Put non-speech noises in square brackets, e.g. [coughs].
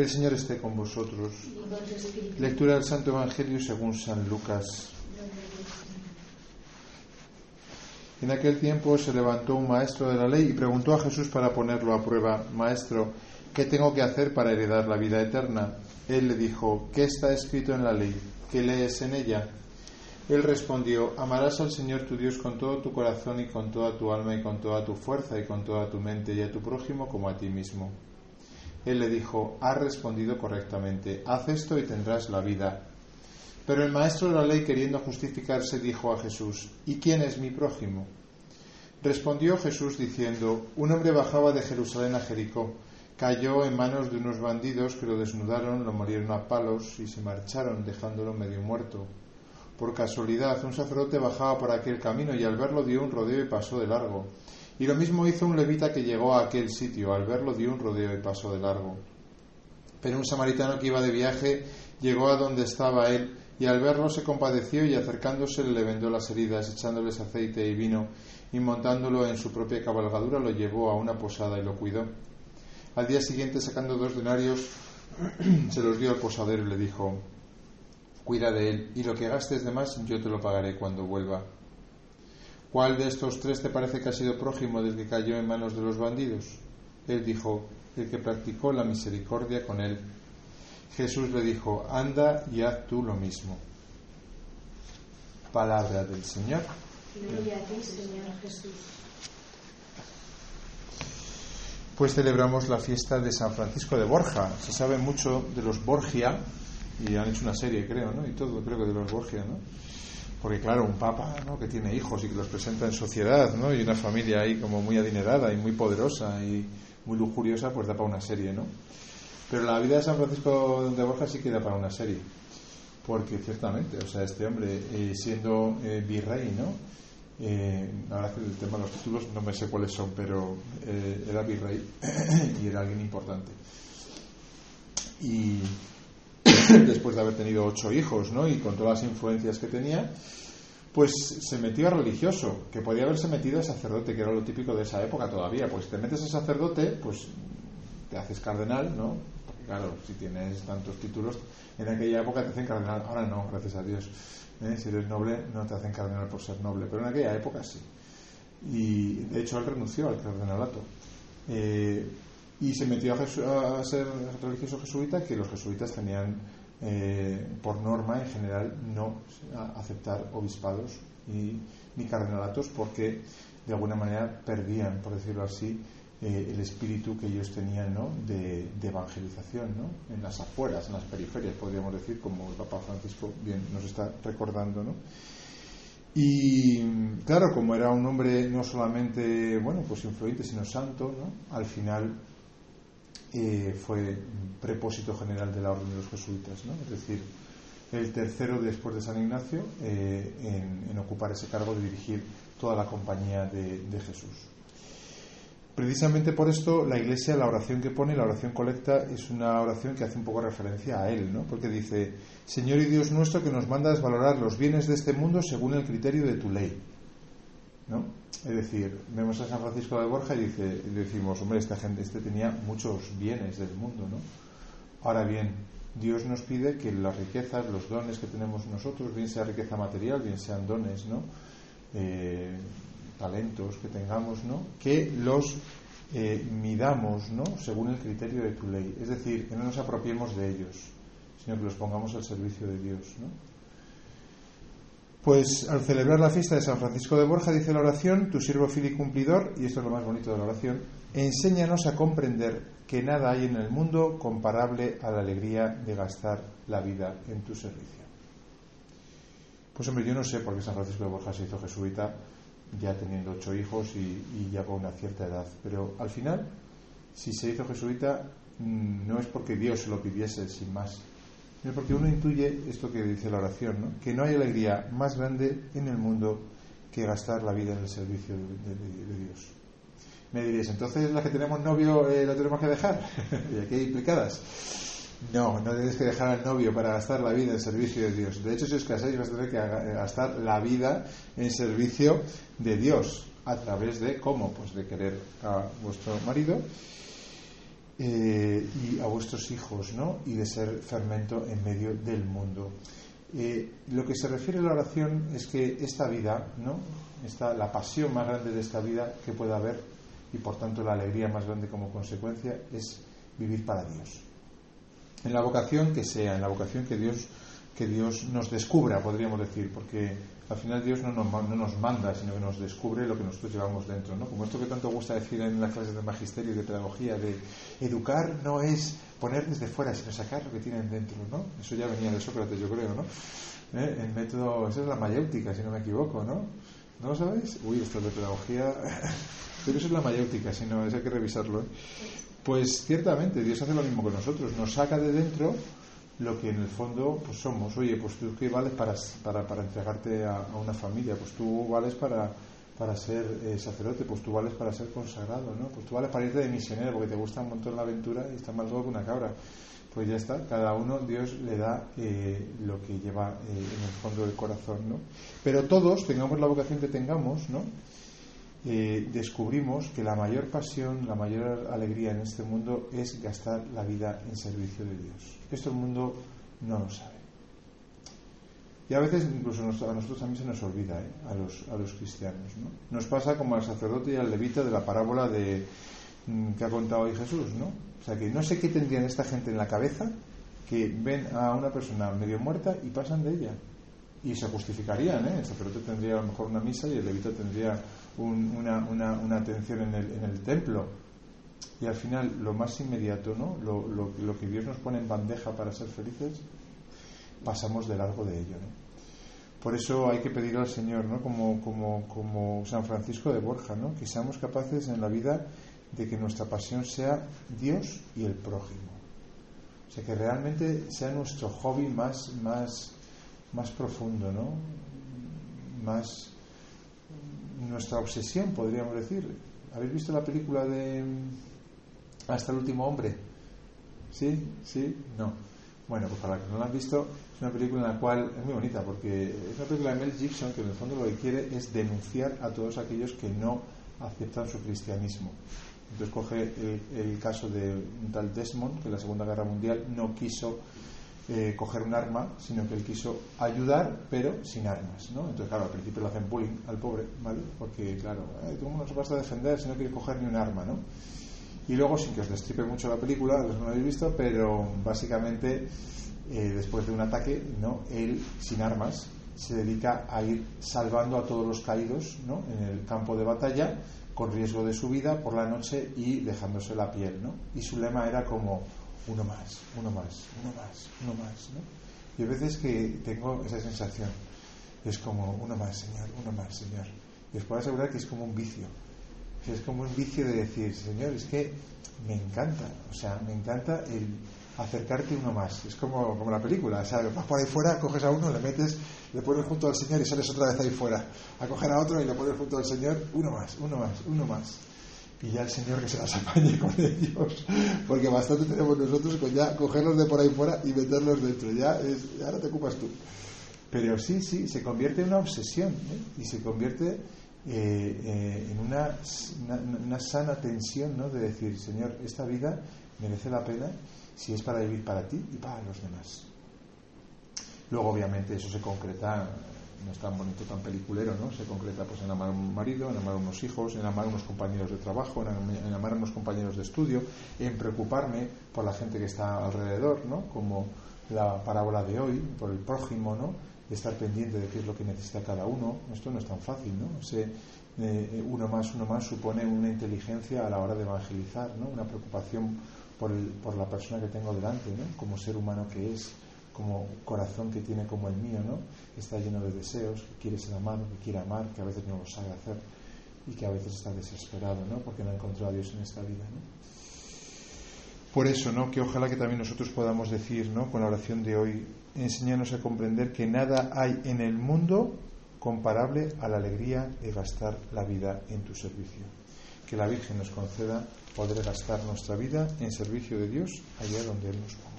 El Señor esté con vosotros. Lectura del Santo Evangelio según San Lucas. En aquel tiempo se levantó un maestro de la ley y preguntó a Jesús para ponerlo a prueba, Maestro, ¿qué tengo que hacer para heredar la vida eterna? Él le dijo, ¿qué está escrito en la ley? ¿Qué lees en ella? Él respondió, amarás al Señor tu Dios con todo tu corazón y con toda tu alma y con toda tu fuerza y con toda tu mente y a tu prójimo como a ti mismo. Él le dijo, has respondido correctamente, haz esto y tendrás la vida. Pero el maestro de la ley, queriendo justificarse, dijo a Jesús, ¿y quién es mi prójimo? Respondió Jesús diciendo, un hombre bajaba de Jerusalén a Jericó, cayó en manos de unos bandidos que lo desnudaron, lo morieron a palos y se marcharon dejándolo medio muerto. Por casualidad, un sacerdote bajaba por aquel camino y al verlo dio un rodeo y pasó de largo. Y lo mismo hizo un levita que llegó a aquel sitio. Al verlo dio un rodeo y pasó de largo. Pero un samaritano que iba de viaje llegó a donde estaba él y al verlo se compadeció y acercándose le vendó las heridas, echándoles aceite y vino y montándolo en su propia cabalgadura lo llevó a una posada y lo cuidó. Al día siguiente, sacando dos denarios, [clears throat] se los dio al posadero y le dijo, cuida de él y lo que gastes de más yo te lo pagaré cuando vuelva. ¿Cuál de estos tres te parece que ha sido prójimo desde que cayó en manos de los bandidos? Él dijo, el que practicó la misericordia con él. Jesús le dijo, anda y haz tú lo mismo. Palabra del Señor. Gloria a ti, Señor Jesús. Pues celebramos la fiesta de San Francisco de Borja. Se sabe mucho de los Borgia y han hecho una serie, creo, ¿no? Y todo, creo que de los Borgia, ¿no? Porque claro, un papa ¿no? que tiene hijos y que los presenta en sociedad, ¿no? y una familia ahí como muy adinerada y muy poderosa y muy lujuriosa, pues da para una serie, ¿no? Pero la vida de San Francisco de Borja sí que da para una serie, porque ciertamente, o sea, este hombre eh, siendo eh, virrey, ¿no? Eh, ahora que el tema de los títulos no me sé cuáles son, pero eh, era virrey [clears throat] y era alguien importante. Y [coughs] después de haber tenido ocho hijos, ¿no? Y con todas las influencias que tenía, pues se metió a religioso, que podía haberse metido a sacerdote, que era lo típico de esa época todavía. Pues te metes a sacerdote, pues te haces cardenal, ¿no? Porque claro, si tienes tantos títulos, en aquella época te hacen cardenal, ahora no, gracias a Dios. ¿eh? Si eres noble, no te hacen cardenal por ser noble, pero en aquella época sí. Y de hecho él renunció al cardenalato. Eh, y se metió a, ser religioso jesuita, que los jesuitas tenían eh, por norma en general no aceptar obispados y, ni cardenalatos porque de alguna manera perdían, por decirlo así, eh, el espíritu que ellos tenían ¿no? de, de, evangelización ¿no? en las afueras, en las periferias, podríamos decir, como el Papa Francisco bien nos está recordando. ¿no? Y claro, como era un hombre no solamente bueno, pues influyente, sino santo, ¿no? al final eh, fue prepósito general de la Orden de los Jesuitas, ¿no? es decir, el tercero después de San Ignacio eh, en, ocupar ese cargo de dirigir toda la compañía de, Jesús. Precisamente por esto la Iglesia, la oración que pone, la oración colecta, es una oración que hace un poco referencia a Él, porque dice, Señor y Dios nuestro que nos mandas valorar los bienes de este mundo según el criterio de tu ley. ¿No? Es decir, vemos a San Francisco de Borja y, dice, decimos, hombre, esta gente este tenía muchos bienes del mundo, ¿no? Ahora bien, Dios nos pide que las riquezas, los dones que tenemos nosotros, bien sea riqueza material, bien sean dones, ¿no? Eh, talentos que tengamos, ¿no? Que los eh, midamos, ¿no? Según el criterio de tu ley. Es decir, que no nos apropiemos de ellos, sino que los pongamos al servicio de Dios, ¿no? Pues al celebrar la fiesta de San Francisco de Borja, dice la oración, tu siervo fiel y cumplidor, y esto es lo más bonito de la oración, enséñanos a comprender que nada hay en el mundo comparable a la alegría de gastar la vida en tu servicio. Pues hombre, yo no sé por qué San Francisco de Borja se hizo jesuita, ya teniendo ocho hijos y, y ya con una cierta edad, pero al final, si se hizo jesuita, no es porque Dios se lo pidiese sin más, porque uno intuye esto que dice la oración, ¿no? que no hay alegría más grande en el mundo que gastar la vida en el servicio de, Dios. Me diréis, entonces las que tenemos novio eh, lo tenemos que dejar. [laughs] y aquí hay implicadas. No, no tienes que dejar al novio para gastar la vida en servicio de Dios. De hecho, si os casáis, vas a tener que gastar la vida en servicio de Dios. ¿A través de cómo? Pues de querer a vuestro marido eh, y a vuestros hijos, ¿no? Y de ser fermento en medio del mundo. Eh, lo que se refiere a la oración es que esta vida, ¿no? Esta, la pasión más grande de esta vida que pueda haber y por tanto la alegría más grande como consecuencia es vivir para Dios. En la vocación que sea, en la vocación que Dios que Dios nos descubra, podríamos decir, porque al final Dios no nos, no nos manda, sino que nos descubre lo que nosotros llevamos dentro. ¿no? Como esto que tanto gusta decir en las clases de magisterio y de pedagogía, de educar no es poner desde fuera, sino sacar lo que tienen dentro. ¿no? Eso ya venía de Sócrates, yo creo. ¿no? ¿Eh? El método, esa es la mayéutica, si no me equivoco. ¿no? ¿No lo sabéis? Uy, esto de pedagogía. [laughs] Pero eso es la mayéutica, si no, eso hay que revisarlo. ¿eh? Pues ciertamente, Dios hace lo mismo que nosotros, nos saca de dentro lo que en el fondo pues somos. Oye, pues tú qué vales para, para, para entregarte a, una familia, pues tú vales para, para ser eh, sacerdote, pues tú vales para ser consagrado, ¿no? Pues tú vales para irte de misionero porque te gusta un montón la aventura y está más loco que una cabra. Pues ya está, cada uno Dios le da eh, lo que lleva eh, en el fondo del corazón, ¿no? Pero todos, tengamos la vocación que tengamos, ¿no? Descubrimos que la mayor pasión, la mayor alegría en este mundo es gastar la vida en servicio de Dios. Esto el mundo no lo sabe. Y a veces incluso a nosotros también se nos olvida, ¿eh? a, los, a los cristianos. ¿no? Nos pasa como al sacerdote y al levita de la parábola de, mm, que ha contado hoy Jesús. ¿no? O sea que no sé qué tendrían esta gente en la cabeza que ven a una persona medio muerta y pasan de ella. Y se justificarían, ¿eh? el sacerdote tendría a lo mejor una misa y el levita tendría una, una, una, atención en el, en el templo y al final lo más inmediato, ¿no? Lo, lo, lo, que Dios nos pone en bandeja para ser felices, pasamos de largo de ello. ¿no? Por eso hay que pedir al Señor, ¿no? como, como, como San Francisco de Borja, ¿no? que seamos capaces en la vida de que nuestra pasión sea Dios y el prójimo. O sea, que realmente sea nuestro hobby más, más, más profundo, ¿no? más nuestra obsesión, podríamos decir. ¿Habéis visto la película de hasta el último hombre. ¿Sí? ¿Sí? No. Bueno, pues para los que no la han visto, es una película en la cual es muy bonita porque es una película de Mel Gibson que en el fondo lo que quiere es denunciar a todos aquellos que no aceptan su cristianismo. Entonces coge el, caso de un tal Desmond que en la Segunda Guerra Mundial no quiso eh, coger un arma, sino que él quiso ayudar, pero sin armas. ¿no? Entonces, claro, al principio le hacen bullying al pobre, ¿vale? Porque, claro, ¿cómo no se vas a defender si no quiere coger ni un arma? ¿no? Y luego, sin que os destripe mucho la película, los no lo habéis visto, pero básicamente, eh, después de un ataque, ¿no? él, sin armas, se dedica a ir salvando a todos los caídos ¿no? en el campo de batalla, con riesgo de su vida por la noche y dejándose la piel. ¿no? Y su lema era como uno más, uno más, uno más, uno más. ¿no? Y a veces que tengo esa sensación, es como uno más, Señor, uno más, Señor. Y os puedo asegurar que es como un vicio es como un vicio de decir, Señor, es que me encanta, o sea, me encanta el acercarte uno más. Es como, como la película, o sea, vas por ahí fuera, coges a uno, le metes, le pones junto al Señor y sales otra vez ahí fuera. A coger a otro y le pones junto al Señor, uno más, uno más, uno más. Y ya el Señor que se las apañe con ellos, porque bastante tenemos nosotros con ya cogerlos de por ahí fuera y meterlos dentro. Ya es, ahora te ocupas tú. Pero sí, sí, se convierte en una obsesión ¿eh? y se convierte eh, eh, en una, una, sana tensión ¿no? de decir, Señor, esta vida merece la pena si es para vivir para ti y para los demás. Luego, obviamente, eso se concreta, no es tan bonito, tan peliculero, ¿no? Se concreta pues, en amar a un marido, en amar a unos hijos, en amar a unos compañeros de trabajo, en, amar a unos compañeros de estudio, en preocuparme por la gente que está alrededor, ¿no? Como la parábola de hoy, por el prójimo, ¿no? estar pendiente de qué es lo que necesita cada uno. Esto no es tan fácil, ¿no? Eh, uno más, uno más supone una inteligencia a la hora de evangelizar, ¿no? Una preocupación por, el, por la persona que tengo delante, ¿no? Como ser humano que es, como corazón que tiene como el mío, ¿no? Está lleno de deseos, que quiere ser amado, que quiere amar, que a veces no lo sabe hacer y que a veces está desesperado, ¿no? Porque no ha encontrado a Dios en esta vida, ¿no? Por eso, ¿no? Que ojalá que también nosotros podamos decir, ¿no? Con la oración de hoy, enseñarnos a comprender que nada hay en el mundo comparable a la alegría de gastar la vida en tu servicio. Que la Virgen nos conceda poder gastar nuestra vida en servicio de Dios allá donde Él nos